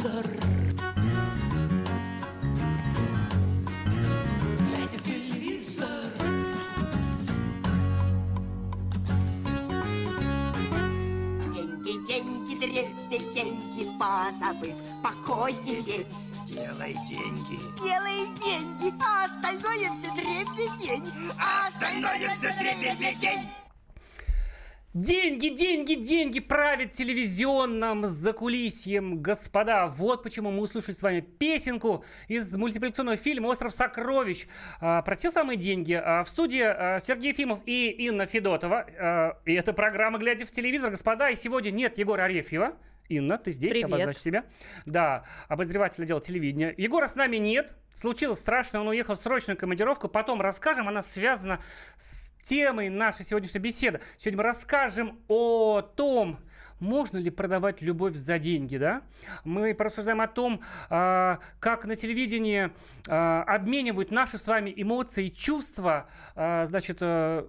телевизор. Глядя в телевизор. Деньги, деньги, дребедень, деньги, позабыв покой и лень. Делай деньги. Делай деньги, а остальное все дребедень. А остальное все дребедень. Деньги, деньги, деньги правят телевизионным закулисьем, господа. Вот почему мы услышали с вами песенку из мультипликационного фильма «Остров сокровищ» а, про те самые деньги. А, в студии а, Сергей Ефимов и Инна Федотова. А, и это программа «Глядя в телевизор», господа. И сегодня нет Егора Арефьева. Инна, ты здесь, Привет. обозначь себя. Да, обозреватель отдела телевидения. Егора с нами нет. Случилось страшно, он уехал в срочную командировку. Потом расскажем, она связана с темой нашей сегодняшней беседы. Сегодня мы расскажем о том, можно ли продавать любовь за деньги, да? Мы порассуждаем о том, а, как на телевидении а, обменивают наши с вами эмоции и чувства, а, значит, э,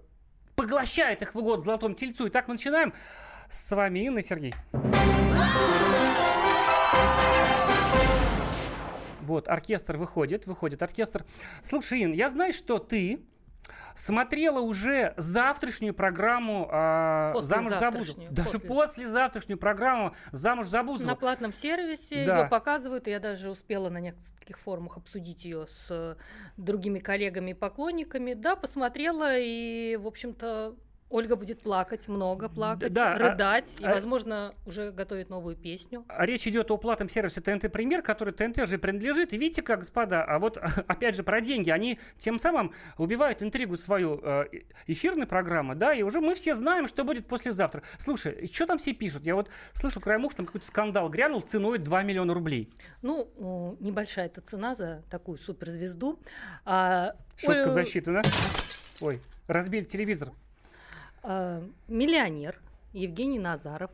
поглощает их в угод золотому тельцу. Итак, мы начинаем. С вами Инна и Сергей. Вот, оркестр выходит, выходит оркестр. Слушай, Ин, я знаю, что ты смотрела уже завтрашнюю программу а, «Замуж за Бузову». Даже после. послезавтрашнюю программу «Замуж за Бузову». На платном сервисе Да. ее показывают, и я даже успела на нескольких форумах обсудить ее с э, другими коллегами и поклонниками. Да, посмотрела, и, в общем-то, Ольга будет плакать, много плакать, да, а- рыдать, и, а- возможно, уже готовит новую песню. А Речь идет о платном сервисе ТНТ Премьер, который ТНТ же принадлежит. И видите как, господа, а вот опять же про деньги. Они тем самым убивают интригу свою э, эфирной программы, да, и уже мы все знаем, что будет послезавтра. Слушай, что там все пишут? Я вот слышал краем уха, там какой-то скандал грянул ценой 2 миллиона рублей. Ну, небольшая эта цена за такую суперзвезду. А, Шутка Оль- защиты, да? Ой, разбили телевизор. А, миллионер Евгений Назаров,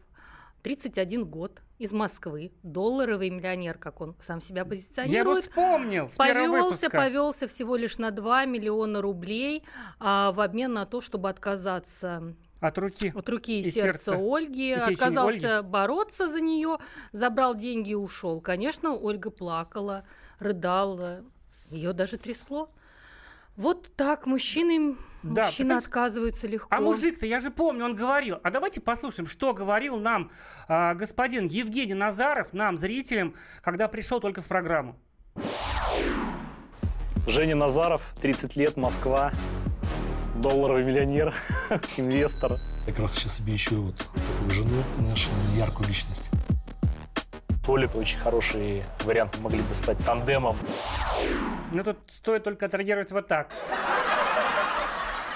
31 год, из Москвы, долларовый миллионер, как он сам себя Я его позиционирует. вспомнил с Повелся, повелся всего лишь на 2 миллиона рублей а, в обмен на то, чтобы отказаться От руки. от руки и, И сердца, сердца. Ольги, И отказался бороться за нее, забрал деньги и ушел. Конечно, Ольга плакала, рыдала, ее даже трясло. Вот так мужчины, Да, мужчины представьте, отказываются легко. А мужик-то, я же помню, он говорил. А давайте послушаем, что говорил нам а, господин Евгений Назаров, нам, зрителям, когда пришел только в программу. Женя Назаров, 30 лет, Москва, долларовый миллионер, инвестор. Как раз сейчас себе ищу вот такую жену, нашу яркую личность. Толик очень хороший вариант, могли бы стать тандемом. Ну, тут стоит только отреагировать вот так.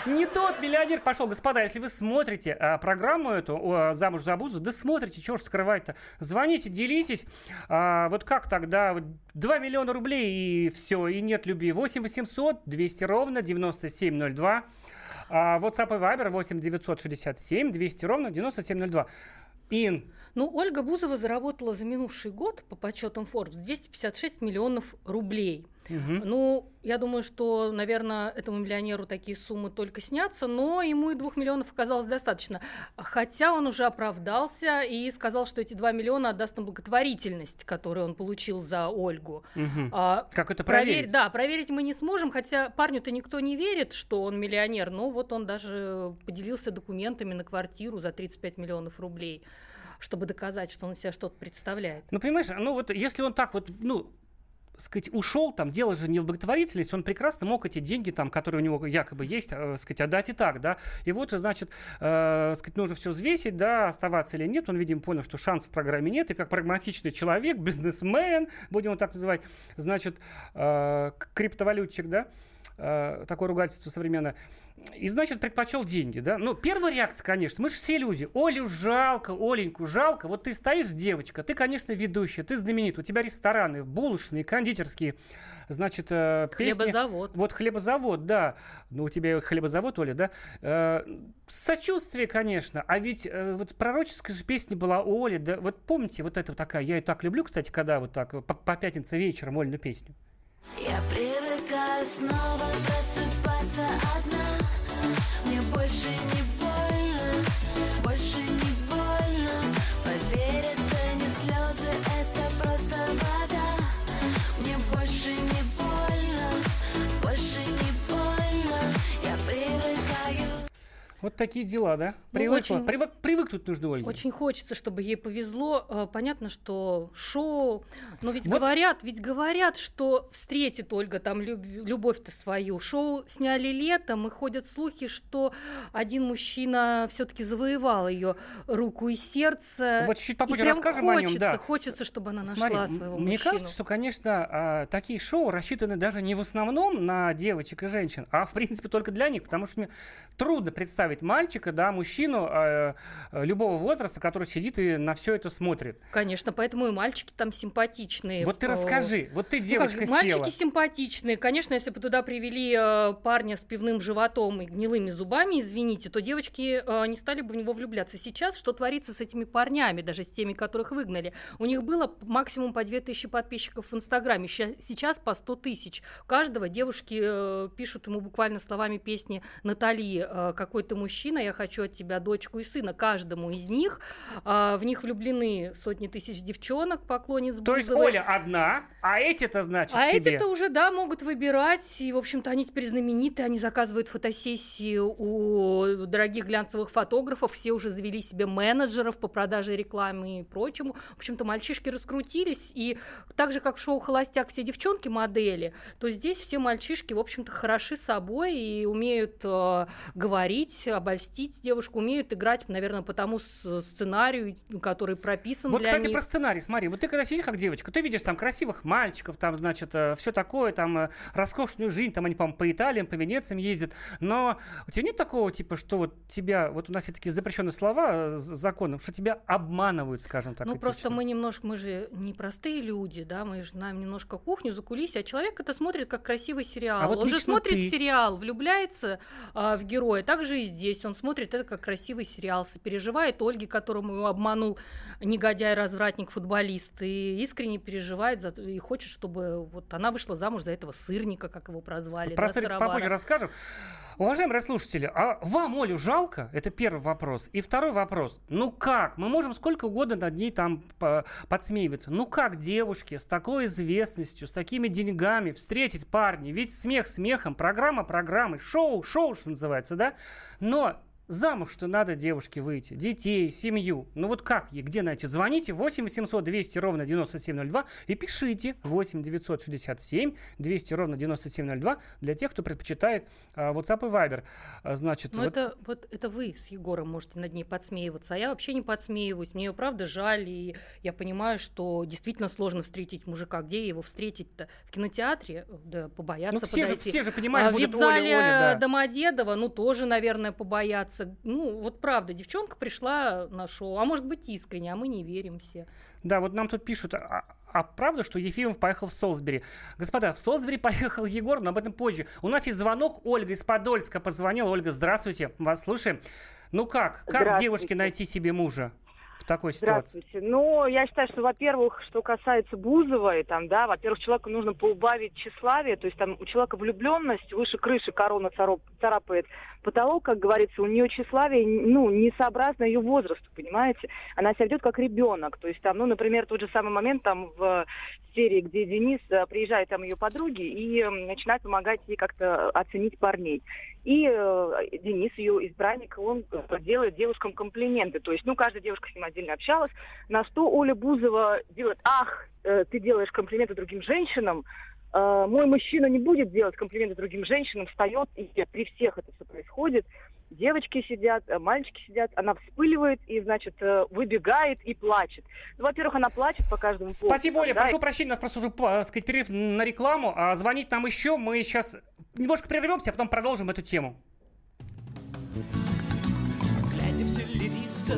Не тот миллионер пошел. Господа, если вы смотрите а, программу эту о, «Замуж за Бузу», да смотрите, чего ж скрывать-то. Звоните, делитесь. А, вот как тогда? Вот 2 миллиона рублей и все, и нет любви. 8 800 200 ровно 9702. А, WhatsApp и Viber 8 967 200 ровно 9702. Ин, Ну, Ольга Бузова заработала за минувший год, по подсчетам Forbes, 256 миллионов рублей. Мгм. Ну, я думаю, что, наверное, этому миллионеру такие суммы только снятся, но ему и двух миллионов оказалось достаточно. Хотя он уже оправдался и сказал, что эти 2 миллиона отдаст на благотворительность, которую он получил за Ольгу. Мгм. А, Как это проверить? проверить? Да, проверить мы не сможем, хотя парню-то никто не верит, что он миллионер, но вот он даже поделился документами на квартиру за 35 миллионов рублей, чтобы доказать, что он себя что-то представляет. Ну, понимаешь, ну вот если он так вот, ну, сказать, ушел, там, дело же не в благотворительности, он прекрасно мог эти деньги, там, которые у него якобы есть, э, сказать, отдать и так, да. И вот, значит, э, сказать, нужно все взвесить, да, оставаться или нет. Он, видимо, понял, что шансов в программе нет, и как прагматичный человек, бизнесмен, будем его так называть, значит, э, криптовалютчик, да, э, такое ругательство современное. И, значит, предпочел деньги, да? Ну, первая реакция, конечно, мы же все люди. Олю жалко, Оленьку жалко. Вот ты стоишь, девочка, ты, конечно, ведущая, ты знаменит, у тебя рестораны, булочные, кондитерские, значит, э, песни. Хлебозавод. Вот хлебозавод, да. Ну, у тебя хлебозавод, Оля, да? Э, сочувствие, конечно. А ведь э, вот пророческая же песня была у Оли, да? Вот помните, вот это вот такая, я ее так люблю, кстати, когда вот так э, по, по пятнице вечером Олину песню. Я привыкаю снова просыпаться одна. Мне больше не Вот такие дела, да? Ну, Привыкла, очень- привык, привыкнуть нужно, Ольга. Очень хочется, чтобы ей повезло. Э, Понятно, что шоу, но ведь Вот- говорят, ведь говорят, что встретит Ольга там люб- любовь-то свою. Шоу сняли летом, и ходят слухи, что один мужчина все-таки завоевал ее руку и сердце. Вот чуть И попозже прям расскажем о хочется, нем, да. хочется, чтобы она нашла Смотри, м- своего мне мужчину. кажется, что, конечно, а, такие шоу рассчитаны даже не в основном на девочек и женщин, а в принципе только для них, потому что мне трудно представить мальчика, да, мужчину э, э, любого возраста, который сидит и на все это смотрит. Конечно, поэтому и мальчики там симпатичные. Вот ты Э, расскажи, вот ты Ну как, девочка мальчики села. симпатичные. Конечно, если бы туда привели э, парня с пивным животом и гнилыми зубами, извините, то девочки э, не стали бы в него влюбляться. Сейчас что творится с этими парнями, даже с теми, которых выгнали? У них было максимум по 2000 подписчиков в Инстаграме, сейчас по 100 тысяч. Каждого девушки э, пишут ему буквально словами песни Натали э, «Какой ты мужчина, я хочу от тебя дочку и сына». Каждому из них э, в них влюблены сотни тысяч девчонок, поклонниц То есть Бузовой. Оля одна, а эти-то, значит, А себе. эти-то уже, да, могут выбирать. И, в общем-то, они теперь знаменитые. Они заказывают фотосессии у дорогих глянцевых фотографов. Все уже завели себе менеджеров по продаже рекламы и прочему. В общем-то, мальчишки раскрутились. И так же, как в шоу «Холостяк» все девчонки модели, то здесь все мальчишки, в общем-то, хороши собой и умеют э, говорить, обольстить девушку, умеют играть, наверное, по тому сценарию, который прописан Вот, для кстати, них. про сценарий. Смотри, вот ты когда сидишь как девочка, ты видишь там красивых мальчиков, там, значит, все такое, там, э, роскошную жизнь, там они, по-моему, по Италиям, по Венециям ездят. Но у тебя нет такого, типа, что вот тебя, вот у нас все такие запрещенные слова э, законом, что тебя обманывают, скажем так, Ну, просто этично. мы немножко, мы же не простые люди, да, мы же знаем немножко кухню, за а человек это смотрит как красивый сериал. А вот он же смотрит ты. сериал, влюбляется а, в героя, так же и здесь. Он смотрит это как красивый сериал, сопереживает Ольге, которому его обманул негодяй-развратник, футболист, и искренне переживает за, и хочет, чтобы вот она вышла замуж за этого сырника, как его прозвали, Про да, сыровара. попозже расскажем. Уважаемые слушатели, а вам Олю жалко? Это первый вопрос. И второй вопрос. Ну как? Мы можем сколько угодно над ней там по- подсмеиваться. Ну как девушке с такой известностью, с такими деньгами встретить парня? Ведь смех смехом, программа программой, шоу, шоу, что называется, да? Но Замуж-то надо девушке выйти, детей, семью. Ну вот как ей, где найти? Звоните 8 800 200 ровно 9702 и пишите 8 967 200 ровно 9702 для тех, кто предпочитает а, WhatsApp и Viber. А, Значит, Ну, вот- это, вот это вы с Егором можете над ней подсмеиваться, а я вообще не подсмеиваюсь. Мне ее правда жаль, и я понимаю, что действительно сложно встретить мужика. Где его встретить-то? В кинотеатре? Да, побояться ну все же, подойти. все же, понимаешь, а будут Оля, вип-зале Оля, да. Домодедово, ну, тоже, наверное, побояться. Ну, вот правда, девчонка пришла на шоу, а может быть искренне, а мы не верим все. Да, вот нам тут пишут, а, а правда, что Ефимов поехал в Солсбери? Господа, в Солсбери поехал Егор, но об этом позже. У нас есть звонок, Ольга из Подольска позвонила. Ольга, здравствуйте, вас слушаем. Ну как, как девушке найти себе мужа в такой ситуации? Здравствуйте. Ну, я считаю, что, во-первых, что касается Бузовой, там, да, во-первых, человеку нужно поубавить тщеславие, то есть там у человека влюбленность выше крыши корона царапает потолок, как говорится, у нее тщеславие, ну, несообразно ее возрасту, понимаете? Она себя ведет как ребенок, то есть там, ну, например, тот же самый момент там в серии, где Денис э, приезжает там ее подруги и начинает помогать ей как-то оценить парней. И э, Денис, ее избранник, он э, делает девушкам комплименты. То есть, ну, каждая девушка с ним отдельно общалась. На что Оля Бузова делает, ах, э, ты делаешь комплименты другим женщинам, э, мой мужчина не будет делать комплименты другим женщинам, встает, и при всех это все происходит. Девочки сидят, э, мальчики сидят, она вспыливает и, значит, э, выбегает и плачет. Ну, во-первых, она плачет по каждому поводу. Спасибо, Оля. да, Прошу прощения, у нас просто уже, так сказать, перерыв на рекламу. А звонить нам еще. Мы сейчас немножко прервемся, а потом продолжим эту тему. Глядя в телевизор,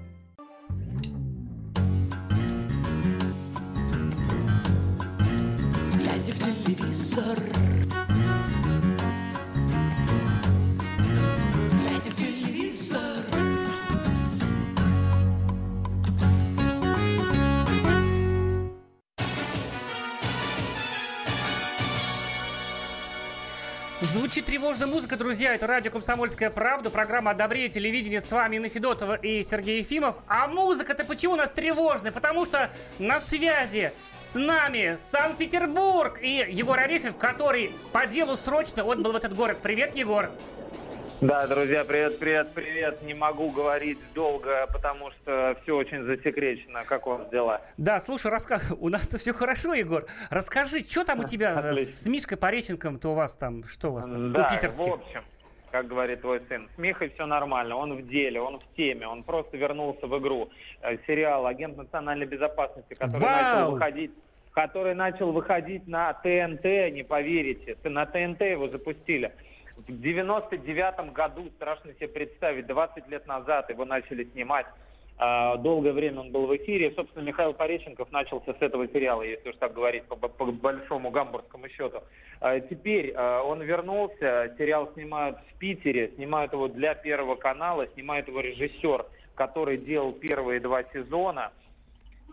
Звучит тревожная музыка, друзья. Это радио «Комсомольская правда», программа «Одобрение телевидения». С вами Инна Федотова и Сергей Ефимов. А музыка-то почему у нас тревожная? Потому что на связи с нами Санкт-Петербург и Егор Арефьев, который по делу срочно отбыл в этот город. Привет, Егор. Да, друзья, привет, привет, привет. Не могу говорить долго, потому что все очень засекречено. Как у вас дела? Да, слушай, раска... у нас все хорошо, Егор. Расскажи, что там у тебя Отлично. с Мишкой Пореченком-то у вас там, что у вас там, Да, у в общем, как говорит твой сын, с Михой все нормально, он в деле, он в теме, он просто вернулся в игру. Э, Сериал «Агент национальной безопасности», который Вау! начал выходить который начал выходить на ТНТ, не поверите. На ТНТ его запустили. В 99 году, страшно себе представить, 20 лет назад его начали снимать. А, Долгое время он был в эфире. Собственно, Михаил Пореченков начался с этого сериала, если уж так говорить, по, по большому гамбургскому счету. А, Теперь а, он вернулся, сериал снимают в Питере, снимают его для Первого канала, снимает его режиссер, который делал первые два сезона.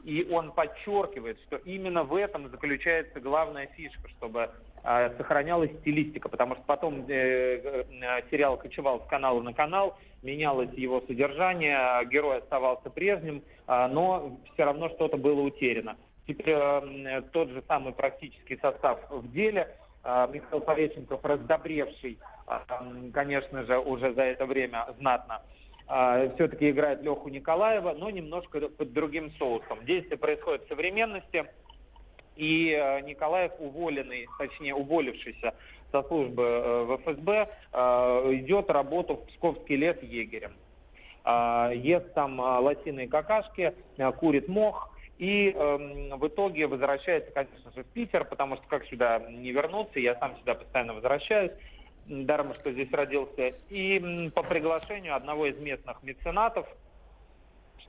И он подчеркивает, что именно в этом заключается главная фишка, чтобы э, сохранялась стилистика, потому что потом э, э, сериал кочевал с канала на канал, менялось его содержание, герой оставался прежним, а, но все равно что-то было утеряно. Теперь э, тот же самый практический состав в деле. А, Михаил Пореченков, раздобревший, а, конечно же, уже за это время знатно, все-таки играет Леху Николаева, но немножко под другим соусом. Действие происходит в современности, и э, Николаев уволенный, точнее уволившийся со службы э, в ФСБ, э, идет работу в Псковский лес егерем. А, Ест там а, лосиные какашки, а, курит мох, и эм, в итоге возвращается, конечно же, в Питер, потому что как сюда не вернуться, я сам сюда постоянно возвращаюсь, даром, что здесь родился, и по приглашению одного из местных меценатов,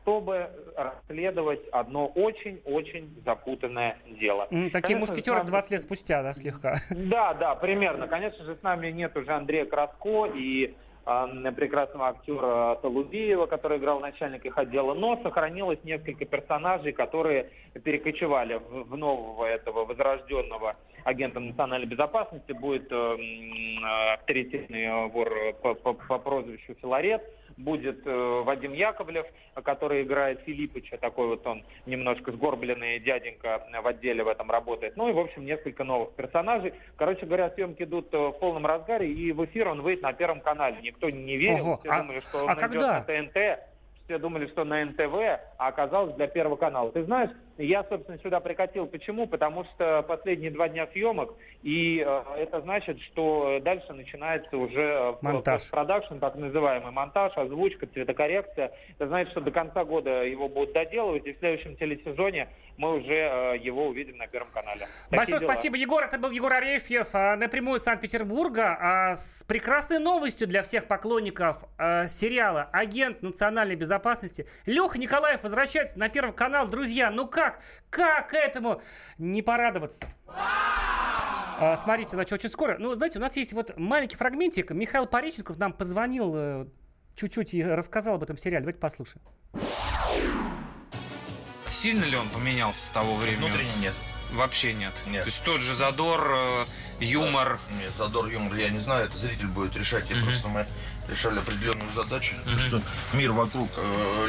чтобы расследовать одно очень-очень запутанное дело. Такие Конечно, мушкетеры нами- 20 лет спустя, да, слегка. Да, да, примерно. Конечно же, с нами нет уже Андрея Краско и прекрасного актера Толубиева, который играл начальника их отдела, но сохранилось несколько персонажей, которые перекочевали в, нового этого возрожденного агента национальной безопасности. Будет э, м, э, авторитетный вор по, по- по прозвищу Филарет, будет э, Вадим Яковлев, который играет Филиппыча, такой вот он немножко сгорбленный дяденька в отделе в этом работает. Ну и, в общем, несколько новых персонажей. Короче говоря, съемки идут э, в полном разгаре, и в эфир он выйдет на Первом канале. Никто не верил, Ого, все а- думали, что он а идет когда? на ТНТ, все думали, что на НТВ, а оказалось для Первого канала. Ты знаешь, я, собственно, сюда прикатил. Почему? Потому что последние два дня съемок, и э, это значит, что дальше начинается уже э, Монтаж. продакшн, так называемый монтаж, озвучка, цветокоррекция. Это значит, что до конца года его будут доделывать, и в следующем телесезоне мы уже э, его увидим на Первом канале. Такие Большое дела. спасибо, Егор. Это был Егор Арефьев а, напрямую из Санкт-Петербурга а, с прекрасной новостью для всех поклонников а, сериала «Агент национальной безопасности». Леха Николаев возвращается на Первый канал. Друзья, ну как? Как этому не порадоваться? А, смотрите, значит, очень скоро. Ну, знаете, у нас есть вот маленький фрагментик. Михаил Пореченков нам позвонил э, чуть-чуть и рассказал об этом сериале. Давайте послушаем. Сильно ли он поменялся с того времени? Внутренне нет. Вообще нет. Нет. То есть тот же задор, э, юмор. Нет, задор, юмор, я не знаю, это зритель будет решать. Мгм. Просто мы решали определенную задачу, Мгм. что мир вокруг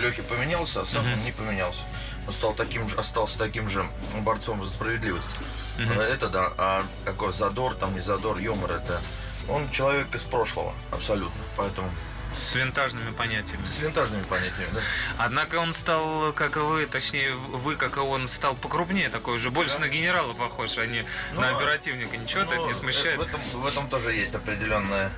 Лехи поменялся, а сам Мгм. он не поменялся. Он стал таким же, остался таким же борцом за справедливость. Э, Это да, а какой задор, там не задор, юмор, это он человек из прошлого, абсолютно. Поэтому С винтажными понятиями. с винтажными понятиями, да. Однако он стал, как и вы, точнее, вы, как и он, стал покрупнее такой уже, больше на генерала похож, а не Ну, на оперативника. Ничего это Ну, не смущает? В этом, в этом тоже есть определенная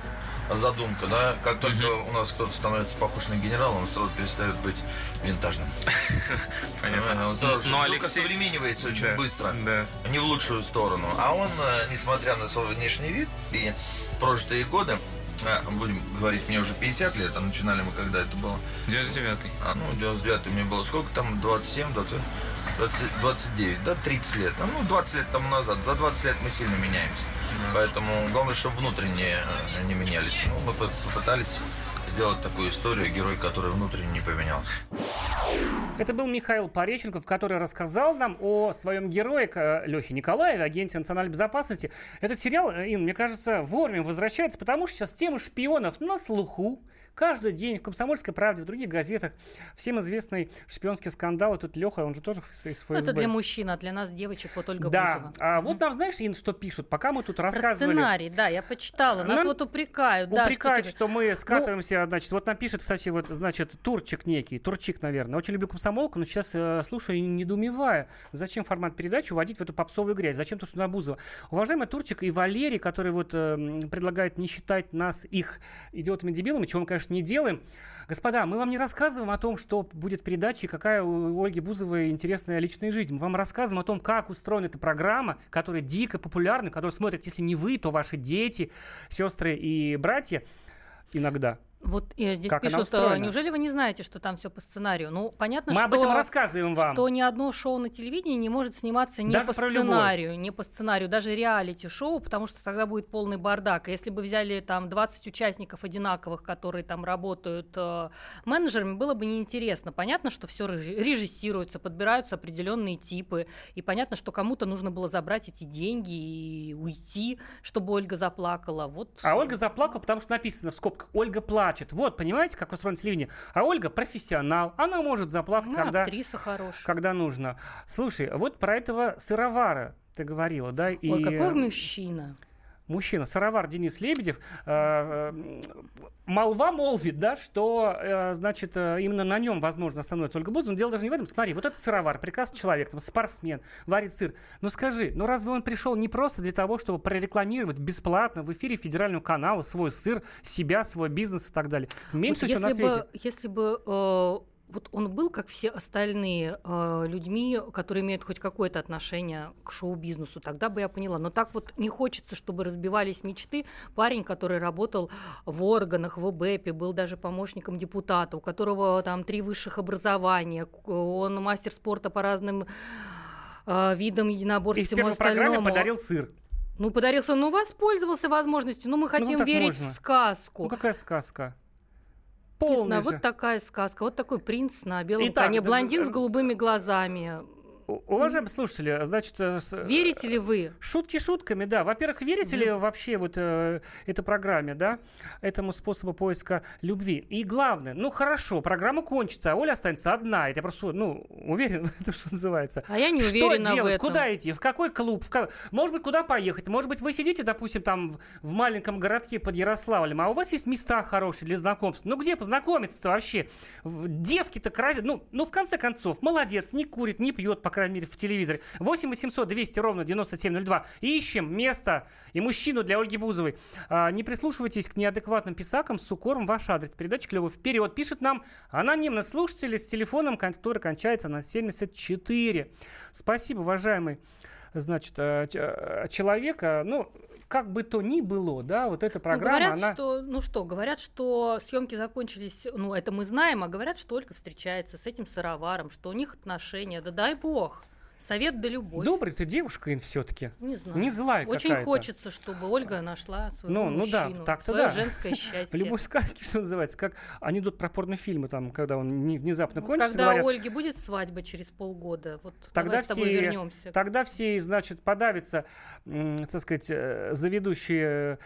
задумка, да. Как только у нас кто-то становится похож на генерала, он сразу перестает быть винтажным. Понятно. Он сразу же Но только Алексей- современнивается очень Да, быстро. Да. Не в лучшую сторону. А он, э, несмотря на свой внешний вид и прожитые годы, э, будем говорить, мне уже 50 лет, а начинали мы когда это было? 99-й. А, ну, 99 мне было сколько там? 27, 20, 20, 29, да, 30 лет. Ну, 20 лет тому назад. За 20 лет мы сильно меняемся. Поэтому главное, чтобы внутренне э, не менялись. Ну, мы по- попытались сделать такую историю, герой, который внутренне не поменялся. Это был Михаил Пореченков, который рассказал нам о своем герое э, Лехе Николаеве, агенте национальной безопасности. Этот сериал, э, Ин, мне кажется, вовремя возвращается, потому что сейчас тема шпионов на слуху. Каждый день в «Комсомольской правде», в других газетах всем известный шпионский скандал. И тут Леха, он же тоже из ФСБ. Ну, Это для мужчин, а для нас девочек вот Ольга Да. Бузова. А вот нам, знаешь, Ин, что пишут? Пока мы тут Про рассказывали... сценарий, да, я почитала. Нас Нам вот упрекают. да, Упрекают, что, что, мы скатываемся, значит, вот нам пишет, кстати, вот, значит, Турчик некий, Турчик, наверное. Очень люблю комсомолку, но сейчас э, слушаю и недоумеваю, зачем формат передачи уводить в эту попсовую грязь, зачем что на Бузова. Уважаемый Турчик и Валерий, который вот э, предлагает не считать нас их идиотами-дебилами, чего мы, конечно, не делаем. Господа, мы вам не рассказываем о том, что будет в передаче, какая у Ольги Бузовой интересная личная жизнь. Мы вам рассказываем о том, как устроена эта программа, которая дико популярна, которую смотрят, если не вы, то ваши дети, сестры и братья иногда. Вот э, здесь Как пишут, э, неужели вы не знаете, что там все по сценарию? Ну, понятно, Мы что... об этом рассказываем вам. Что ни одно шоу на телевидении не может сниматься не Даже по про любовь. сценарию, не по сценарию, даже реалити-шоу, потому что тогда будет полный бардак. Если бы взяли там 20 участников одинаковых, которые там работают э, менеджерами, было бы неинтересно. Понятно, что все режиссируется, подбираются определенные типы, и понятно, что кому-то нужно было забрать эти деньги и уйти, чтобы Ольга заплакала. Вот. А Ольга заплакала, потому что написано в скобках «Ольга плачет». Вот, понимаете, как устроено телевидение? А Ольга профессионал, она может заплакать, Ну, когда, актриса хорошая. когда нужно. Слушай, вот про этого сыровара ты говорила, да? И... Ой, какой мужчина. Мужчина, сыровар Денис Лебедев, э, э, молва молвит, да, что, э, значит, именно на нем, возможно, становится Ольга Бузова. Но дело даже не в этом. Смотри, вот этот сыровар, прекрасный человек, там, спортсмен, варит сыр. Ну скажи, ну разве он пришел не просто для того, чтобы прорекламировать бесплатно в эфире федерального канала свой сыр, себя, свой бизнес и так далее? Меньше Вот всего на свете. бы, если бы э, вот он был, как все остальные э, людьми, которые имеют хоть какое-то отношение к шоу-бизнесу, тогда бы я поняла. Но так вот не хочется, чтобы разбивались мечты. Парень, который работал в органах, в ИБЭПе, был даже помощником депутата, у которого там три высших образования, он мастер спорта по разным э, видам единоборств И всему остальному. подарил сыр. Ну, подарился, ну, воспользовался возможностью. Ну, мы хотим так верить можно. в сказку. Ну какая сказка? Полная знаю, же. вот такая сказка, вот такой принц на белом Итак, коне, да, блондин э, с голубыми глазами. Уважаемые слушатели, значит... э, с- Верите ли вы? Шутки шутками, да. Во-первых, верите ли вообще вот э, этой программе, да, этому способу поиска любви? И главное, ну хорошо, программа кончится, а Оля останется одна. Это я просто, ну, уверен в этом, что называется. А я не что уверена в делать? этом. Куда идти? В какой клуб? В ка- Может быть, куда поехать? Может быть, вы сидите, допустим, там в, в маленьком городке под Ярославлем, а у вас есть места хорошие для знакомств. Ну где познакомиться-то вообще? В- Девки-то красят. Ну, ну, в конце концов, молодец, не курит, не пьет, по крайней мере, в телевизоре. 8 800 200 ровно 9702. Ищем место и мужчину для Ольги Бузовой. А, не прислушивайтесь к неадекватным писакам с укором. Ваш адрес передачи клевый вперед. Пишет нам анонимный слушатель с телефоном, который кончается на 74. Спасибо, уважаемый значит, э, э, человека, ну, как бы то ни было, да, вот эта Ну, программа, говорят, она... что, ну что, говорят, что съемки закончились, ну это мы знаем, а говорят, что Ольга встречается с этим сыроваром, что у них отношения, да дай бог. Совет да любовь. Добрый ты девушка, Ин, все-таки. Не знаю. Не злая Очень какая-то. хочется, чтобы Ольга нашла своего Ну, ну да, мужчину, так-то да. женское счастье. любой сказке, что называется, как анекдот про порнофильмы, там, когда он не- внезапно Вот кончится, когда говорят, у Ольги будет свадьба через полгода, вот тогда давай с тобой все, вернемся. тогда все, значит, подавятся, так сказать, э, заведущие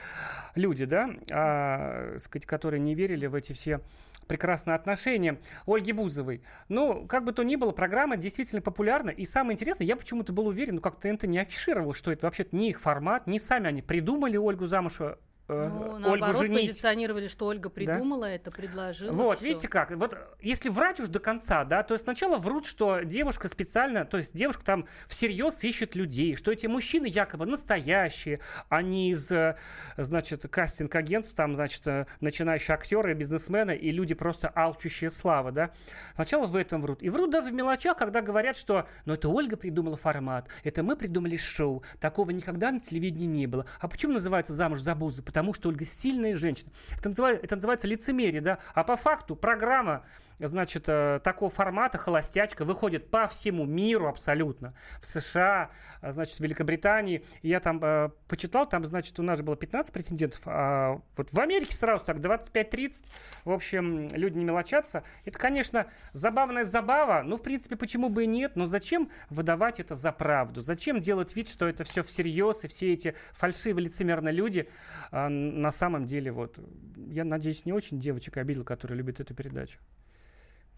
люди, да, а, сказать, которые не верили в эти все прекрасные отношения Ольги Бузовой. Ну, как бы то ни было, программа действительно популярна. И самое интересное, я почему-то был уверен, ну, как ТНТ не афишировал, что это вообще не их формат, не сами они придумали Ольгу замуж, э, Ну, Ольгу наоборот, женить. позиционировали, что Ольга придумала это, предложила. Вот, всё. видите как, вот если врать уж до конца, да, то сначала врут, что девушка специально, то есть девушка там всерьез ищет людей, что эти мужчины якобы настоящие, они из, э, значит, кастинг-агентств, там, значит, э, начинающие актеры, бизнесмены и люди просто алчущие славы, да. Сначала в этом врут. И врут даже в мелочах, когда говорят, что, ну, это Ольга придумала формат, это мы придумали шоу, такого никогда на телевидении не было. А почему называется «Замуж за Бузу»? Потому что Ольга сильная женщина. Это называется, это называется лицемерие, да. А по факту программа значит, э, такого формата холостячка выходит по всему миру абсолютно. В США, а, значит, в Великобритании. Я там э, почитал, там, значит, у нас же было 15 претендентов, а вот в Америке сразу так 25-30. В общем, люди не мелочатся. Это, конечно, забавная забава. Ну, в принципе, почему бы и нет? Но зачем выдавать это за правду? Зачем делать вид, что это все всерьез, и все эти фальшивые лицемерные люди а, на самом деле, вот, я надеюсь, не очень девочек обидел, которые любят эту передачу.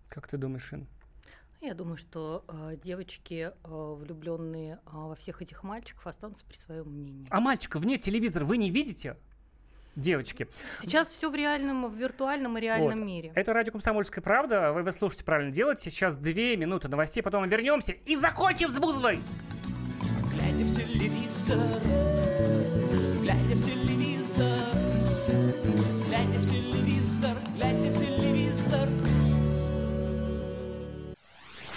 Как ты думаешь, Ин? Я думаю, что э, девочки, э, влюбленные э, во всех этих мальчиков, останутся при своем мнении. А мальчика вне телевизора вы не видите? Девочки. Сейчас все в реальном, в виртуальном и реальном Вот. мире. Это радио «Комсомольская правда». Вы, вы слушаете правильно делаете. Сейчас две минуты новостей, потом мы вернемся и закончим с Бузовой. Глядя в телевизор,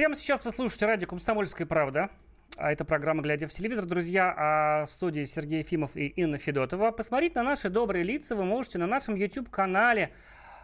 Прямо сейчас вы слушаете радио «Комсомольская правда». А это программа «Глядя в телевизор». Друзья, а в студии Сергей Ефимов и Инна Федотова. Посмотреть на наши добрые лица вы можете на нашем YouTube-канале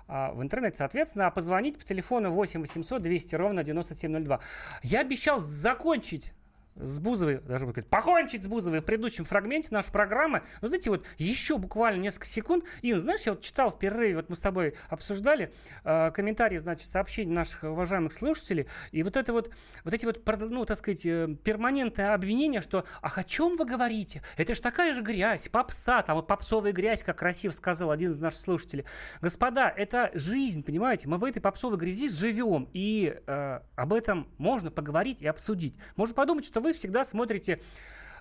а, в интернете, соответственно, а позвонить по телефону 8 800 200 ровно 9702. Я обещал закончить с Бузовой, даже говорить, покончить с Бузовой в предыдущем фрагменте нашей программы. Но знаете, вот еще буквально несколько секунд. Ин, знаешь, я вот читал в перерыве, вот мы с тобой обсуждали э, комментарии, значит, сообщений наших уважаемых слушателей. И вот это вот, вот эти вот, ну, так сказать, э, перманентные обвинения, что, ах, о чем вы говорите? Это же такая же грязь, попса, там вот попсовая грязь, как красиво сказал один из наших слушателей. Господа, это жизнь, понимаете? Мы в этой попсовой грязи живем, и э, об этом можно поговорить и обсудить. Можно подумать, что вы всегда смотрите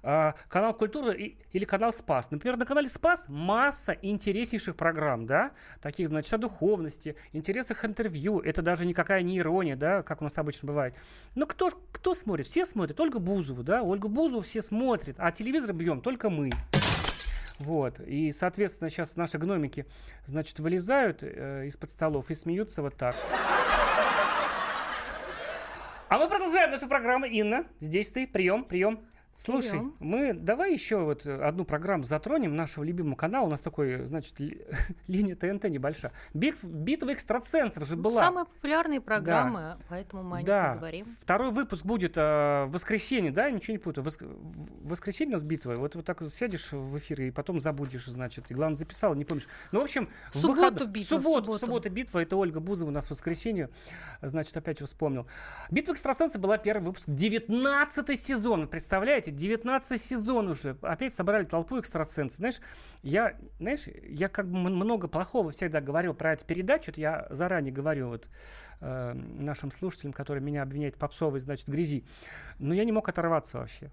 э, канал Культура или канал Спас. Например, на канале Спас масса интереснейших программ, да, таких, значит, о духовности, интересах интервью. Это даже никакая не ирония, да, как у нас обычно бывает. Но кто, кто смотрит? Все смотрят. Ольга Бузову, да, Ольгу Бузову все смотрят, а телевизор бьем только мы. Вот. И, соответственно, сейчас наши гномики, значит, вылезают э, из-под столов и смеются вот так. А мы продолжаем нашу программу. Инна, здесь ты. Прием, прием. Слушай, Прием. мы давай еще вот одну программу затронем нашего любимого канала. У нас такой, значит, ли- линия ТНТ небольшая. Бит- битва экстрасенсов же была. Самые популярные программы, поэтому мы о них Да. и говорим. Второй выпуск будет э, в воскресенье, да? Ничего не путаю. Воск- воскресенье у нас битва. Вот вот так вот сядешь в эфире и потом забудешь, значит. И главное, записал, не помнишь. Ну, в общем, В субботу выход- битва, В в субботу, в субботу. субботу битва. Это Ольга Бузова у нас в воскресенье. Значит, опять вспомнил. Битва экстрасенсов была первый выпуск. 19 сезон. Вы Представляете? 19 сезон уже. Опять собрали толпу экстрасенсов. Знаешь, я, знаешь, я как бы много плохого всегда говорил про эту передачу. Это я заранее говорю вот э, нашим слушателям, которые меня обвиняют в попсовой, значит, грязи. Но я не мог оторваться вообще.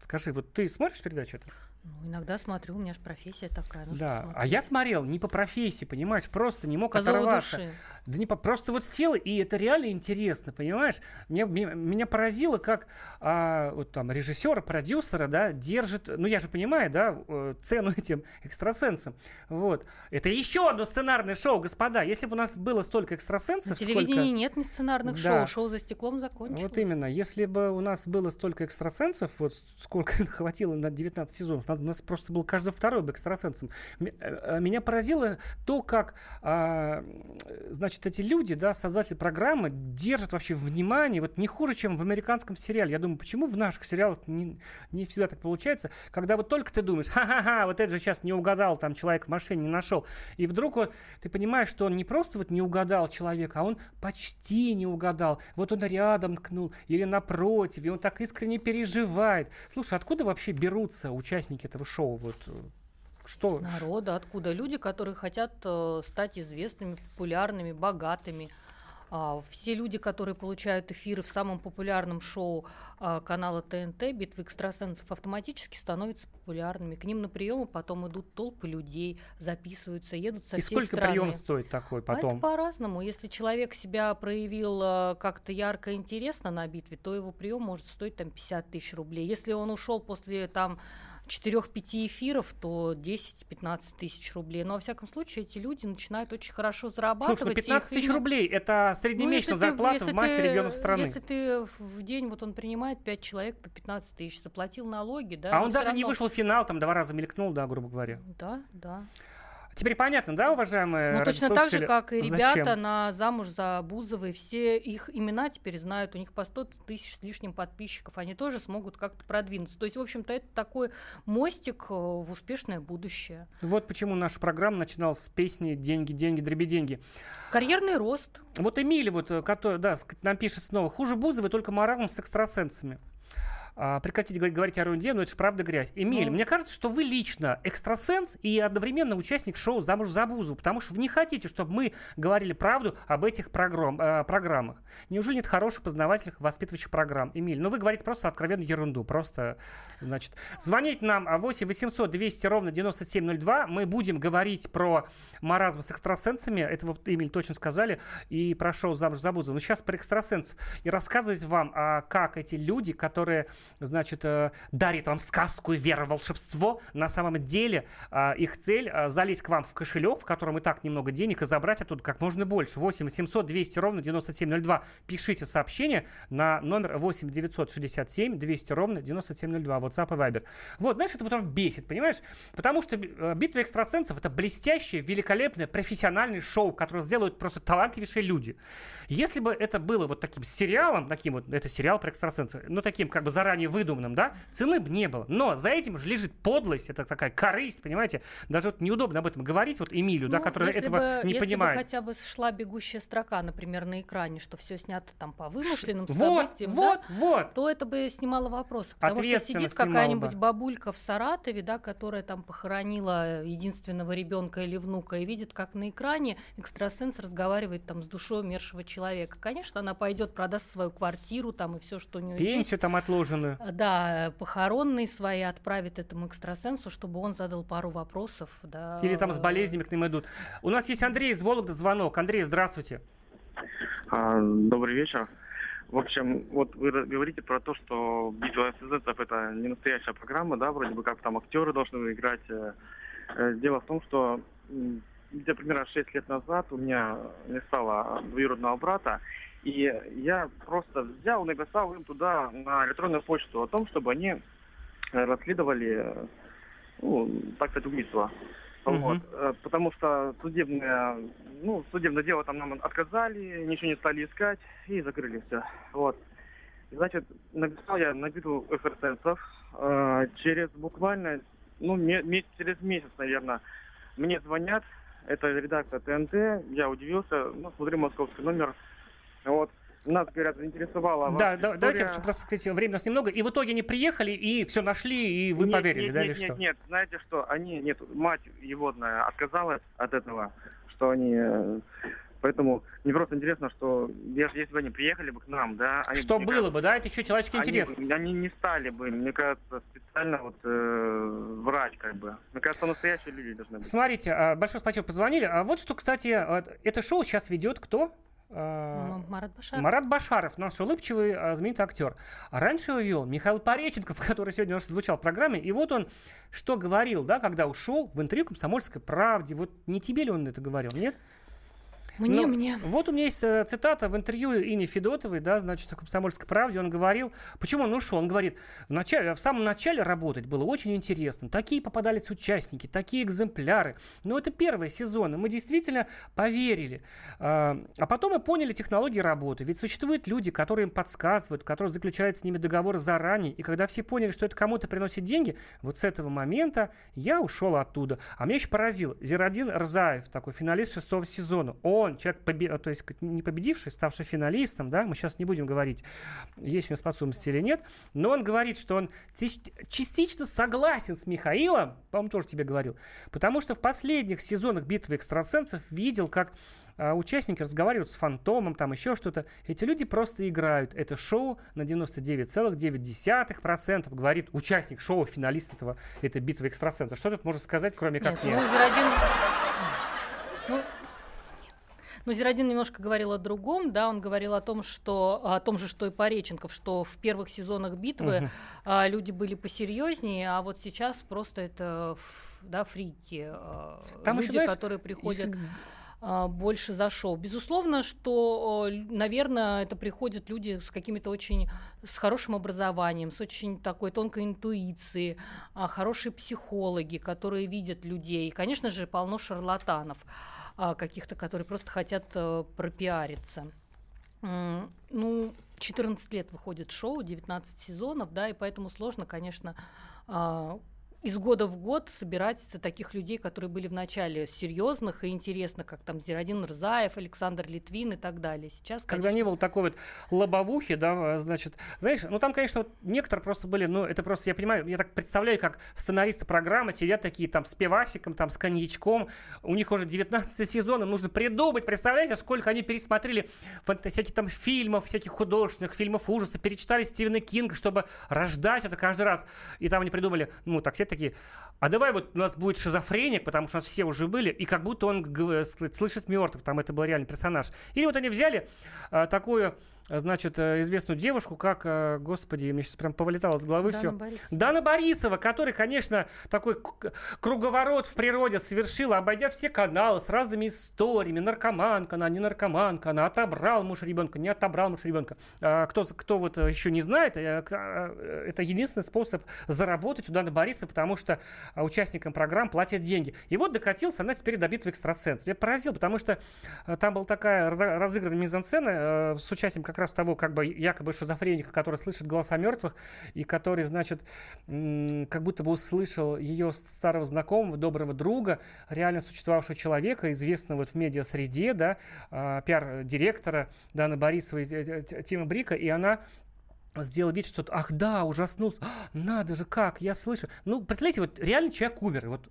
Скажи, вот ты смотришь передачу эту? Ну, иногда смотрю, у меня же профессия такая. ну да. А я смотрел не по профессии, понимаешь, просто не мог По зову оторваться. души. Да не по, просто вот сел, и это реально интересно, понимаешь? Меня, меня, меня поразило, как а, вот там режиссера, продюсера, да, держит, ну я же понимаю, да, э, цену этим экстрасенсам. Вот. Это еще одно сценарное шоу, господа. Если бы у нас было столько На экстрасенсов, телевидении сколько... нет ни сценарных Да. шоу, шоу за стеклом закончилось. Вот именно. Если бы у нас было столько экстрасенсов, вот сколько хватило на 19 сезонов, надо- у нас просто был каждый второй бы экстрасенсом. Э, э, Меня поразило то, как, а, э, значит, эти люди, да, создатели программы, держат вообще внимание, вот не хуже, чем в американском сериале. Я думаю, почему в наших сериалах не, не всегда так получается, когда вот только ты думаешь, ха-ха-ха, вот это же сейчас не угадал, там человек в машине не нашел. И вдруг вот ты понимаешь, что он не просто вот не угадал человека, а он почти не угадал. Вот он рядом ткнул или напротив, и он так искренне переживает. Слушай, откуда вообще берутся участники этого шоу? Вот э, что? С народа, откуда? Люди, которые хотят э, стать известными, популярными, богатыми. А, Все люди, которые получают эфиры в самом популярном шоу а, канала ТНТ «Битва экстрасенсов» автоматически становятся популярными. К ним на приемы потом идут толпы людей, записываются, едут со И всей сколько страны. прием стоит такой А потом? это по-разному. Если человек себя проявил э, как-то ярко и интересно на битве, то его прием может стоить там 50 тысяч рублей. Если он ушел после там 4-5 эфиров, то 10-15 тысяч рублей. Но, во всяком случае, эти люди начинают очень хорошо зарабатывать. Слушай, ну и их 15 тысяч именно- рублей это Ну, среднемесячная ты- зарплата если в массе ты- регионов страны. Если ты в- день, вот он принимает 5 человек по 15 тысяч, заплатил налоги, да. а но он даже не равно- вышел в финал, там два раза мелькнул, да, грубо говоря. Да, да. Теперь понятно, да, уважаемые Ну, точно так же, как и зачем? ребята на замуж за Бузовой, все их имена теперь знают, у них по 100 тысяч с лишним подписчиков, они тоже смогут как-то продвинуться. То есть, в общем-то, это такой мостик э, в успешное будущее. Вот почему наша программа начиналась с песни «Деньги, деньги, дроби деньги». Карьерный рост. Вот Эмиль, вот, э, который, да, нам пишет снова, хуже Бузовой, только маразм с экстрасенсами. А, прекратите говорить, говорить о ерунде, но это же правда грязь. Эмиль, Ну. мне кажется, что вы лично экстрасенс и одновременно участник шоу «Замуж за Бузову», потому что вы не хотите, чтобы мы говорили правду об этих программ, э, программах. Неужели нет хороших, познавательных, воспитывающих программ? Эмиль, ну вы говорите просто откровенную ерунду, просто, значит. Звоните нам а 8 800 200 ровно 9702, мы будем говорить про маразм с экстрасенсами, это вот Эмиль точно сказали, и про шоу «Замуж за Бузову». Но сейчас про экстрасенсов. И рассказывать вам, а, как эти люди, которые значит, э, дарит вам сказку и веру волшебство. На самом деле а, их цель а, залезть к вам в кошелек, в котором и так немного денег, и забрать оттуда как можно больше. 8 800 200 ровно 9702. Пишите сообщение на номер 8 967 200 ровно 9702. WhatsApp и Viber. Вот, знаешь, это вот он бесит, понимаешь? Потому что э, «Битва экстрасенсов» — это блестящее, великолепное, профессиональное шоу, которое сделают просто талантливейшие люди. Если бы это было вот таким сериалом, таким вот, это сериал про экстрасенсов, ну, таким как бы заранее выдуманным, да, цены бы не было. Но за этим же лежит подлость, это такая корысть, понимаете? Даже вот неудобно об этом говорить вот Эмилю, да, Ну, который если этого бы- не если понимает. бы хотя бы шла бегущая строка, например, на экране, что все снято там по вымышленным Вот, событиям, вот, да, вот. то это бы снимало вопросы. Потому что сидит какая-нибудь бы. бабулька в Саратове, да, которая там похоронила единственного ребенка или внука и видит, как на экране экстрасенс разговаривает там с душой умершего человека. Конечно, она пойдет, продаст свою квартиру там и все, что у нее есть. Пенсию там отложенную. Да, похоронные свои отправит этому экстрасенсу, чтобы он задал пару вопросов. Да. Или там с болезнями к ним идут. У нас есть Андрей из Вологды звонок. Андрей, здравствуйте. А, Добрый вечер. В общем, вот вы говорите про то, что битва экстрасенсов это не настоящая программа, да, вроде бы как там актеры должны играть. Э, э, Дело в том, что м, где-то примерно 6 лет назад у меня не стало двоюродного брата, и я просто взял, написал им туда на электронную почту о том, чтобы они э, расследовали, ну, так сказать, убийство. Вот, э, потому что судебное, ну, судебное дело там нам отказали, ничего не стали искать и закрыли все. Вот. Значит, написал я на битву экстрасенсов. Э, через буквально, ну, ме- через месяц, наверное, мне звонят. Это редактор ТНТ. Я удивился. Ну, смотрю московский номер. Вот. Нас, говорят, заинтересовала Да, да, давайте, чтобы, просто, кстати, время у нас немного. И в итоге они приехали, и все нашли, и вы Нет, поверили, нет, да, нет, или нет, что? Нет, знаете что, они, нет, мать егодная отказалась от этого, что они, э, поэтому мне просто интересно, что если, если бы они приехали бы к нам, да, они Что было кажется, бы, да? Это еще человеческий они, интерес. Они не стали бы, мне кажется, специально вот э, врать, как бы. Мне кажется, настоящие люди должны быть. Смотрите, а, большое спасибо, позвонили. А вот что, кстати, это шоу сейчас ведет кто? А, Марат Башаров. Марат Башаров, наш улыбчивый, а, знаменитый актер. А раньше его вел Михаил Пореченков, который сегодня уже звучал в программе. И вот он что говорил, да, когда ушел в интервью «Комсомольской правде». Вот не тебе ли он это говорил, нет? Мне, Ну, мне. Вот у меня есть э, цитата в интервью Ини Федотовой, да, значит, в «Комсомольской правде». Он говорил, почему он ушел? Он говорит, в, начале, в самом начале работать было очень интересно. Такие попадались участники, такие экземпляры. Но это первые сезоны. Мы действительно поверили. А а потом мы поняли технологии работы. Ведь существуют люди, которые им подсказывают, которые заключают с ними договоры заранее. И когда все поняли, что это кому-то приносит деньги, вот с этого момента я ушел оттуда. А меня еще поразил Зирадин Рзаев, такой финалист шестого сезона. Он человек, побе- то есть не победивший, ставший финалистом, да, мы сейчас не будем говорить, есть у него способности или нет, но он говорит, что он частично согласен с Михаилом, по-моему, тоже тебе говорил, потому что в последних сезонах «Битвы экстрасенсов» видел, как а, участники разговаривают с фантомом, там еще что-то. Эти люди просто играют. Это шоу на 99,9%, говорит участник шоу, финалист этого, этой битвы экстрасенсов. Что тут можно сказать, кроме как Нет, нет? ну. Но Зирадин немножко говорил о другом, да, он говорил о том, что о том же, что и Пореченков, что в первых сезонах битвы а, люди были посерьезнее, а вот сейчас просто это да, фрики, а, Там люди, еще, знаешь, которые приходят. если- больше за шоу. Безусловно, что, л- наверное, это приходят люди с какими-то очень, с хорошим образованием, с очень такой тонкой интуицией, а, хорошие психологи, которые видят людей. Конечно же, полно шарлатанов а, каких-то, которые просто хотят э, пропиариться. Ну, 14 лет выходит шоу, 19 сезонов, да, и поэтому сложно, конечно, а, из года в год собирать таких людей, которые были в начале серьезных и интересных, как там Зирадин Рзаев, Александр Литвин и так далее. Сейчас, Когда не было такой вот лобовухи, да, значит, знаешь, ну там, конечно, вот некоторые просто были, ну это просто, я понимаю, я так представляю, как сценаристы программы сидят такие там с пивасиком, там с коньячком, у них уже 19 сезон, им нужно придумать, представляете, сколько они пересмотрели всяких там фильмов, всяких художественных, фильмов ужаса, перечитали Стивена Кинга, чтобы рождать это каждый раз. И там они придумали, ну так все такие, а давай вот у нас будет шизофреник, потому что у нас все уже были, и как будто он сказать, слышит мертвых, там это был реальный персонаж. Или вот они взяли а, такую, значит, э, известную девушку, как, а, господи, мне сейчас прям повылетало с головы Дана все. Борисова. Дана Борисова, который, конечно, такой круговорот в природе совершила, обойдя все каналы с разными историями. Наркоманка она, не наркоманка, она отобрал муж ребенка, не отобрал муж ребенка. А, кто, кто вот э, еще не знает, э, а, это единственный способ заработать у Даны Борисовой, потому что а, участникам программ платят деньги. И вот докатился она теперь до битвы экстрасенсов. Меня поразил, потому что э, там была такая разыгранная мизансцена э, с участием как раз того, как бы якобы шизофреника, который слышит голоса мертвых, и который, значит, как будто бы услышал ее старого знакомого, доброго друга, реально существовавшего человека, известного вот в медиа-среде, да, а, пиар-директора Даны Борисовой, Тима Брика, и она сделал вид, что ах да, ужаснулся, «А, надо же, как, я слышу. Ну, представляете, вот реально человек умер, вот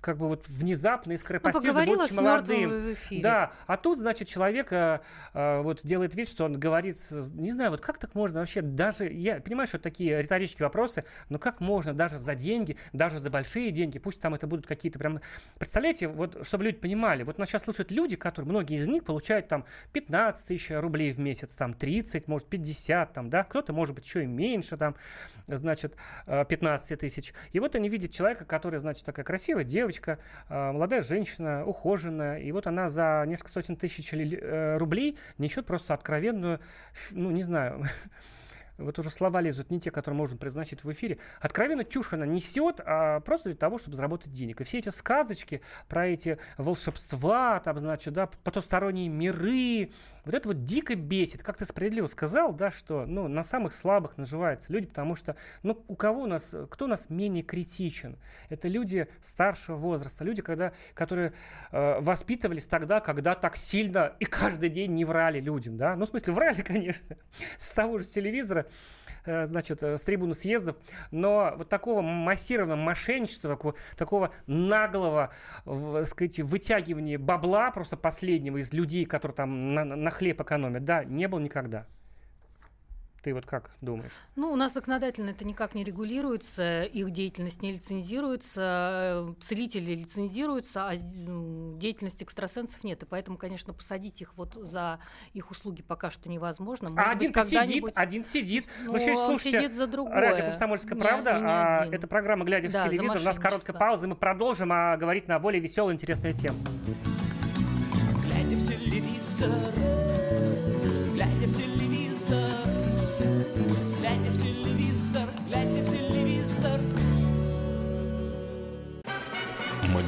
как бы вот внезапно и скоропостижно, поговорила будучи молодым. Да, а тут, значит, человек э, э, вот делает вид, что он говорит, не знаю, вот как так можно вообще, даже, я понимаю, что это такие риторические вопросы, но как можно даже за деньги, даже за большие деньги, пусть там это будут какие-то прям, представляете, вот, чтобы люди понимали, вот нас сейчас слушают люди, которые, многие из них получают там 15 тысяч рублей в месяц, там 30, может 50, там, да, кто-то, может быть, еще и меньше, там, значит, э, 15 тысяч. И вот они видят человека, который, значит, такая красивая девочка, э, молодая женщина, ухоженная, и вот она за несколько сотен тысяч э, рублей несет просто откровенную, ну, не знаю, вот уже слова лезут не те, которые можно произносить в эфире. Откровенно чушь она несет, а просто для того, чтобы заработать денег. И все эти сказочки про эти волшебства, там, значит, да, потусторонние миры, вот это вот дико бесит. Как ты справедливо сказал, да, что, ну, на самых слабых наживаются люди, потому что, ну, у кого у нас, кто у нас менее критичен? Это люди старшего возраста, люди, когда, которые э, воспитывались тогда, когда так сильно и каждый день не врали людям, да, ну, в смысле, врали, конечно, с того же телевизора, значит, э, с трибуны съездов, но вот такого массированного мошенничества, такого, наглого, в- сказать, вытягивания бабла просто последнего из людей, которые там на, на хлеб экономят, да, не было никогда. Ты вот как думаешь? Ну, у нас законодательно это никак не регулируется, их деятельность не лицензируется, э, целители лицензируются, а деятельности экстрасенсов нет. И поэтому, конечно, посадить их вот за их услуги пока что невозможно. Может а быть, один-то сидит, один сидит. Ну, Вы еще слушайте сидит за другое. радио «Комсомольская Не- правда». и не а, один. это программа «Глядя Да, в за телевизор». У нас короткая пауза, и мы продолжим а, говорить на более веселые, интересные темы. Глядя в телевизор,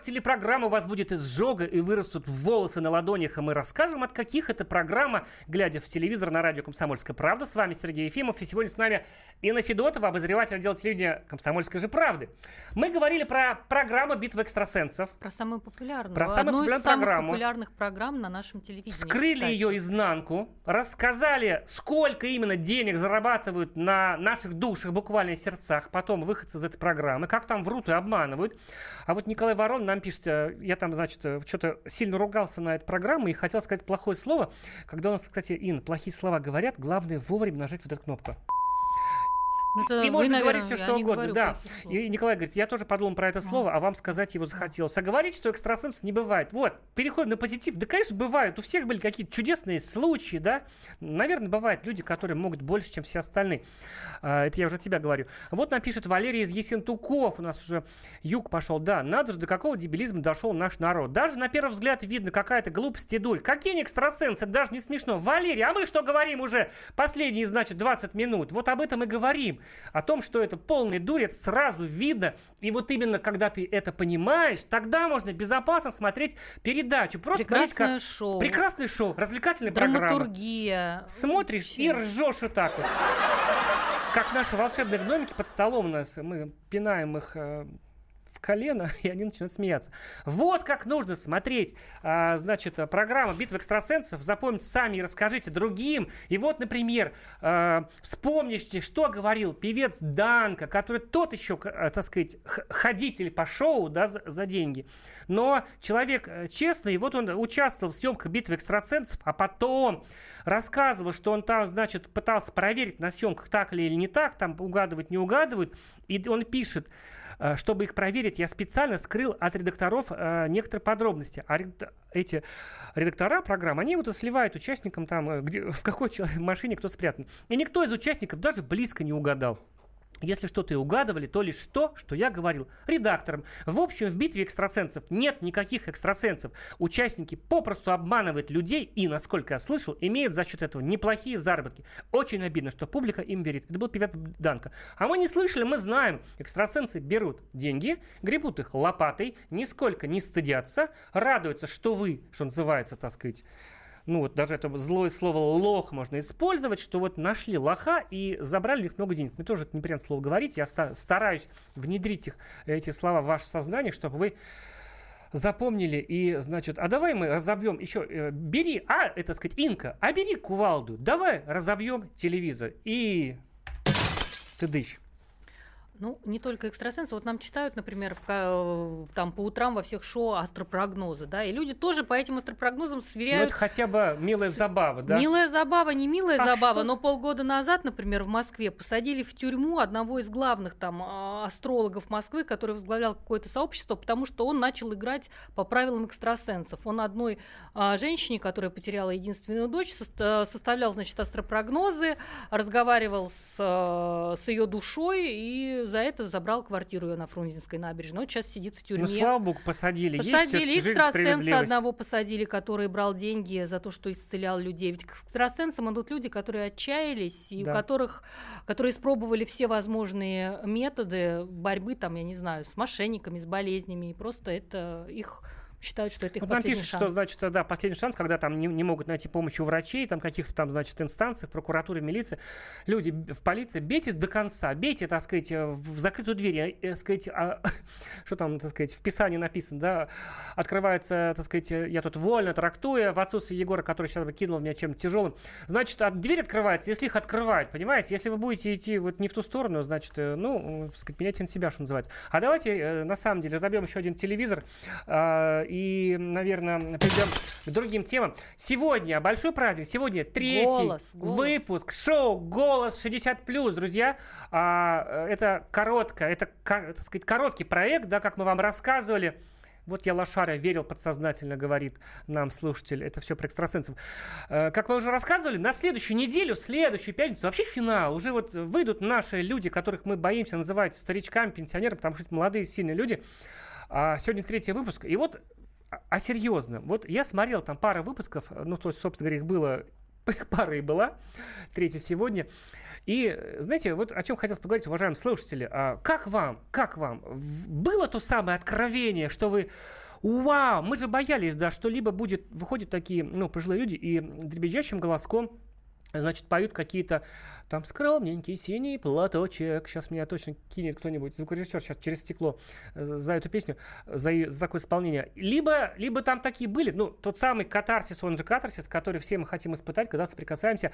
От некоторых телепрограмм у вас будет изжога и вырастут волосы на ладонях, и мы расскажем, от каких это программа, глядя в телевизор на радио «Комсомольская правда». С вами Сергей Ефимов, и сегодня с нами Инна Федотова, обозреватель отдела телевидения «Комсомольской же правды». Мы говорили про программу «Битва экстрасенсов». Про самую популярную. Про самую Одну из популярную самых программу. популярных программ на нашем телевидении. Вскрыли кстати. ее изнанку, рассказали, сколько именно денег зарабатывают на наших душах, буквально сердцах, потом выходцы из этой программы, как там врут и обманывают. А вот Николай Ворон нам пишет, э, я там, значит, э, что-то сильно ругался на эту программу и хотел сказать плохое слово. Когда у нас, кстати, Ин, плохие слова говорят, главное вовремя нажать вот эту кнопку. Ну, это и можно наверное, говорить все, что угодно, да. И Николай говорит, я тоже подумал про это слово, а вам сказать его захотелось. А говорить, что экстрасенс не бывает. Вот, переходим на позитив. Да, конечно, бывают. У всех были какие-то чудесные случаи, да. Наверное, бывают люди, которые могут больше, чем все остальные. А, Это я уже от тебя говорю. Вот нам пишет Валерий из Есентуков. У нас уже юг пошел. Да, надо же, до какого дебилизма дошел наш народ. Даже на первый взгляд видно какая-то глупость и дурь. Какие они экстрасенсы? Это даже не смешно. Валерий, а мы что говорим уже последние, значит, 20 минут? Вот об этом и говорим. О том, что это полный это сразу видно. И вот именно когда ты это понимаешь, тогда можно безопасно смотреть передачу. Просто смотреть, Прекрасное как- шоу. Прекрасное шоу, развлекательная программа. Драматургия. Смотришь и ржешь вот так вот. Как наши волшебные гномики под столом у нас. Мы пинаем их э, колено, и они начинают смеяться. Вот как нужно смотреть, а, значит, программа «Битва экстрасенсов». Запомните сами и расскажите другим. И вот, например, э, вспомните, что говорил певец Данка, который тот еще, э, так сказать, ходитель по шоу, да, за, за деньги. Но человек э, честный, вот он участвовал в съемках «Битвы экстрасенсов», а потом рассказывал, что он там, значит, пытался проверить на съемках так ли или не так, там угадывать, не угадывают. И он пишет, чтобы их проверить, я специально скрыл от редакторов э, некоторые подробности. А эти редактора программы, они вот и сливают участникам там, э, где, в какой машине кто спрятан. И никто из участников даже близко не угадал. Если что-то и угадывали, то лишь то, что я говорил редакторам. В общем, в битве экстрасенсов нет никаких экстрасенсов. Участники попросту обманывают людей и, насколько я слышал, имеют за счет этого неплохие заработки. Очень обидно, что публика им верит. Это был певец Данка. А мы не слышали, мы знаем. Экстрасенсы берут деньги, гребут их лопатой, нисколько не стыдятся, радуются, что вы, что называется, так сказать, ну вот даже это злое слово лох можно использовать, что вот нашли лоха и забрали у них много денег. Мне тоже это неприятно слово говорить, я ста- стараюсь внедрить их, эти слова в ваше сознание, чтобы вы запомнили и, значит, а давай мы разобьем еще, э, бери, а, это сказать, Инка, а бери кувалду, давай разобьем телевизор и ты дышь. Ну, не только экстрасенсы. Вот нам читают, например, в э, там по утрам во всех шоу астропрогнозы, да, и люди тоже по этим астропрогнозам Ну, сверяют это хотя бы милая забава, да? Милая забава, не милая А забава, что? но полгода назад, например, в Москве посадили в тюрьму одного из главных там а, астрологов Москвы, который возглавлял какое-то сообщество, потому что он начал играть по правилам экстрасенсов. Он одной а, женщине, которая потеряла единственную дочь, соста- составлял, значит, астропрогнозы, разговаривал с, с ее душой и за это забрал квартиру ее на Фрунзенской набережной. Вот сейчас сидит в тюрьме. Ну, слава богу, посадили. Есть Посадили жизнь, экстрасенса одного посадили, который брал деньги за то, что исцелял людей. Ведь к экстрасенсам идут люди, которые отчаялись, и Да. у которых, которые испробовали все возможные методы борьбы, там, я не знаю, с мошенниками, с болезнями, и просто это их считают, что это их Вот нам последний пишут, шанс. что, значит, да, последний шанс, когда там не, не могут найти помощь у врачей, там каких-то там, значит, инстанций, в милиции. Люди в полиции, бейте до конца, бейте, так сказать, в закрытую дверь, э, э, сказать, а, что там, так сказать, в Писании написано, да, открывается, так сказать, э, я тут вольно трактуя, в отсутствие Егора, который сейчас бы кинул меня чем-то тяжелым, значит, а дверь открывается, если их открывать, понимаете, если вы будете идти вот не в ту сторону, значит, ну, так сказать, меняйте на себя, что называется. А давайте, на самом деле, разобьем еще один телевизор, а, и, наверное, перейдем к другим темам. Сегодня большой праздник. Сегодня третий Голос, голос. выпуск шоу «Голос 60+,» друзья. А, э, это короткое, это, так сказать, короткий проект, да, как мы вам рассказывали. Вот я лошара верил подсознательно, говорит нам слушатель. Это все про экстрасенсов. Э, Как мы уже рассказывали, на следующую неделю, следующую пятницу, вообще финал. Уже вот выйдут наши люди, которых мы боимся называть старичками, пенсионерами, потому что это молодые, сильные люди. А сегодня третий выпуск. И вот, а- а серьезно, вот я смотрел там пару выпусков, ну, то есть, собственно говоря, их было, пара и была, третья сегодня. И, э, знаете, вот о чем хотелось поговорить, уважаемые слушатели. А как вам, как вам, было то самое откровение, что вы Вау, мы же боялись, да, что либо будет, выходят такие, ну, пожилые люди и дребезжащим голоском значит, поют какие-то там скромненький синий платочек. Сейчас меня точно кинет кто-нибудь, звукорежиссер сейчас через стекло э, за эту песню, за, её- за такое исполнение. Либо, либо там такие были, ну, тот самый катарсис, он же катарсис, который все мы хотим испытать, когда соприкасаемся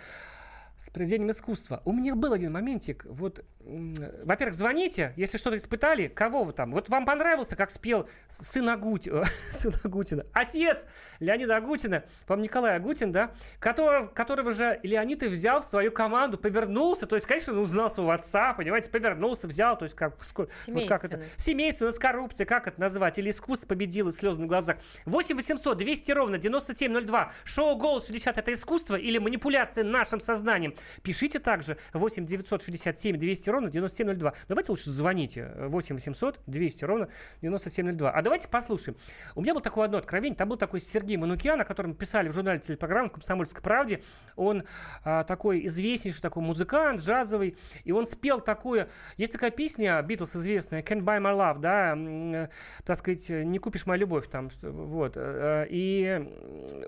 с произведением искусства. У меня был один моментик. Вот, во-первых, звоните, если что-то испытали. Кого вы там? Вот вам понравился, как спел сын, Агути... сын Агутина? Отец Леонида Агутина, по-моему, Николай Агутин, да? Которого, которого же Леонид и взял в свою команду, повернулся. То есть, конечно, он узнал своего отца, понимаете, повернулся, взял. То есть, как, вот как это? Семейственность. Коррупция, как это называть? Или искусство победило слезы на глазах? 8 800 200 ровно 9702. Шоу «Голос 60» — это искусство или манипуляция нашим сознанием? Пишите также 8 967 200 ровно 9702. Давайте лучше звоните 8 800 200 ровно 9702. А давайте послушаем. У меня было такое одно откровение. Там был такой Сергей Манукян, о котором писали в журнале телепрограммы в «Комсомольской правде». Он а, такой известнейший такой музыкант, джазовый. И он спел такую... Есть такая песня Битлз известная «Can't Buy My Love», да, э, так сказать, «Не купишь мою любовь» там, вот. Э, И м,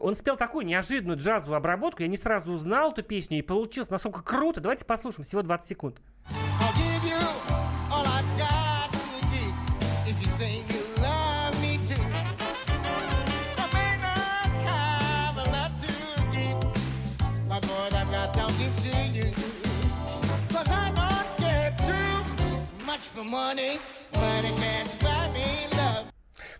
он спел такую неожиданную джазовую обработку. Я не сразу узнал эту песню, и получилось настолько круто. Давайте послушаем, всего 20 секунд. For money, money love.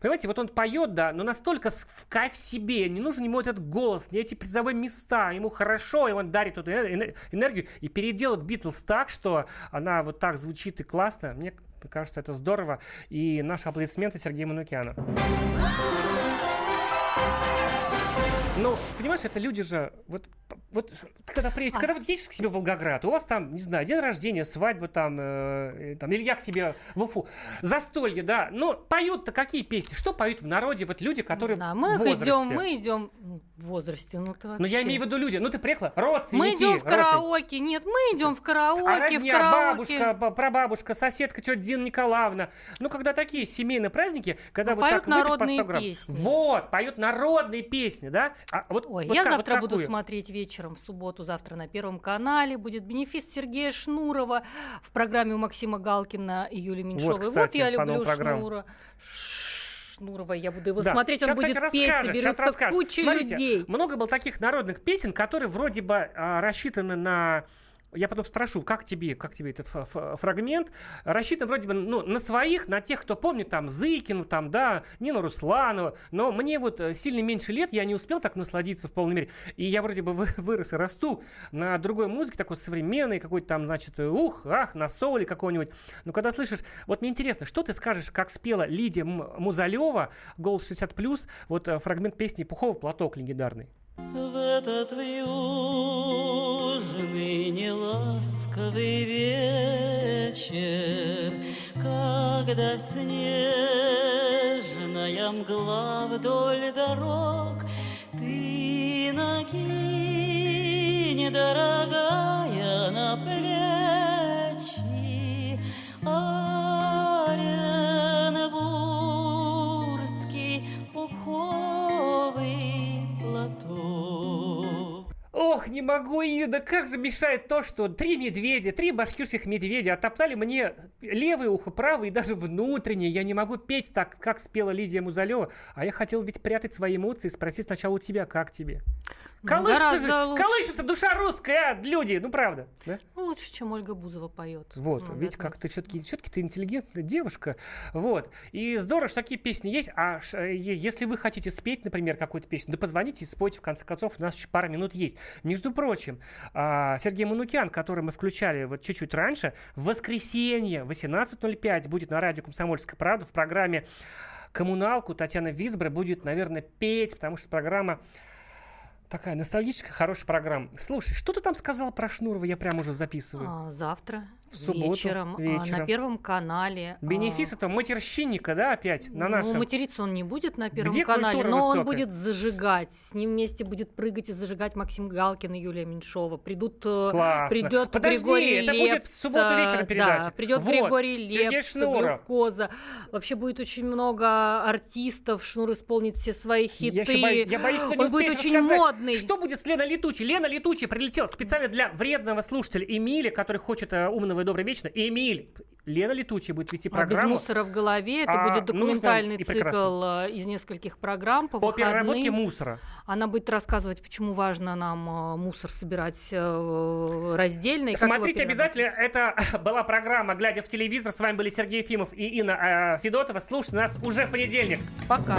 Понимаете, вот он поет, да, но настолько в кайф себе, не нужен ему этот голос, не эти призовые места, ему хорошо, и он дарит эту эне- энергию и переделает Битлз так, что она вот так звучит и классно. Мне кажется, это здорово. И наши аплодисменты Сергею Манукяну. Ну, понимаешь, это люди же, вот, вот когда приедешь, когда вот едешь к себе в Волгоград, у вас там, не знаю, день рождения, свадьба там, э, э, там или я к себе в Уфу, застолье, да, но поют-то какие песни? Что поют в народе вот люди, которые Да, мы в возрасте? идем, мы идем ну, в возрасте, ну ты Ну, я вообще. имею в виду люди, ну ты приехала, родственники. Мы идем в караоке. Нет, мы идем в А караоке, в родня, караоке. бабушка, ба- прабабушка, соседка, тетя Дина Николаевна. Ну, когда такие семейные праздники, когда Ну, вот поют так по народные 100 грамм. песни. Вот, поют народные песни, да? А вот, Ой, вот я как- вот завтра буду какую? смотреть вечером в субботу, завтра на Первом канале будет бенефис Сергея Шнурова в программе у Максима Галкина и Юли Меньшовой. Вот, кстати, я по люблю. Шнура. Шнурова, я буду его Да. смотреть, он Щас, будет петь, расскажешь, щас соберется куча Смотрите, людей. Много было таких народных песен, которые вроде бы а, рассчитаны на я потом спрошу, как тебе, как тебе этот фрагмент? Рассчитан вроде бы ну, на своих, на тех, кто помнит там Зыкину, там, да, Нину Русланову. Но мне вот э, сильно меньше лет, я не успел так насладиться в полной мере. И я вроде бы вы- вырос и расту на другой музыке, такой современной, какой-то там, значит, ух, ах, на соуле какого-нибудь. Но когда слышишь, вот мне интересно, что ты скажешь, как спела Лидия Музалева, голос 60+, вот э, фрагмент песни Пухова «Платок» легендарный. В этот южный неласковый вечер, Когда снежная мгла вдоль дорог, Ты накинь, дорогая, на плечи Не могу, Ида, как же мешает то, что три медведя, три башкирских медведя оттоптали мне левое ухо, правое и даже внутреннее. Я не могу петь так, как спела Лидия Музалева. А я хотел ведь прятать свои эмоции и спросить сначала у тебя, как тебе? Ну, Колышется, колышется душа русская, а, люди, ну правда. Да? Ну, лучше, чем Ольга Бузова поет. Вот, Ну, да, как ты все-таки все-таки ты интеллигентная девушка. Вот. И здорово, что такие песни есть. А э, если вы хотите спеть, например, какую-то песню, да позвоните и спойте, в конце концов, у нас еще пара минут есть. Между прочим, а, Сергей Манукян, который мы включали вот чуть-чуть раньше, в воскресенье 18.05 будет на радио «Комсомольская правда» в программе «Коммуналку». Татьяна Визбра будет, наверное, петь, потому что программа такая ностальгическая, хорошая программа. Слушай, что ты там сказал про Шнурова? Я прямо уже записываю. А, завтра В субботу вечером, а, вечером. на Первом канале. а, Бенефис этого матерщинника, да, опять, на нашем. Ну, материться он не будет на Первом Где канале, но он высокая? будет зажигать. С ним вместе будет прыгать и зажигать Максим Галкин и Юлия Меньшова. Придут, э, Классно. придет Подожди, Григорий это Лепс. будет в субботу вечером Да, передача. придет Вот, Григорий Лепс. Глюкоза. Вообще будет очень много артистов. Шнур исполнит все свои хиты. Я, боюсь, я боюсь, что не он будет очень рассказать. модный. Что будет с Леной Летучей? Лена Летучая прилетела специально для вредного слушателя Эмиля, который хочет э, умного и доброго вечно. Эмиль, Лена Летучая будет вести А без программу мусора в голове. Это А, будет нужно документальный цикл прекрасно. э, из нескольких программ по, по переработке мусора. Она будет рассказывать, почему важно нам э, мусор собирать э, раздельно. И Смотрите обязательно. Это была программа «Глядя в телевизор». С вами были Сергей Ефимов и Инна э, Федотова. Слушайте нас уже в понедельник. Пока.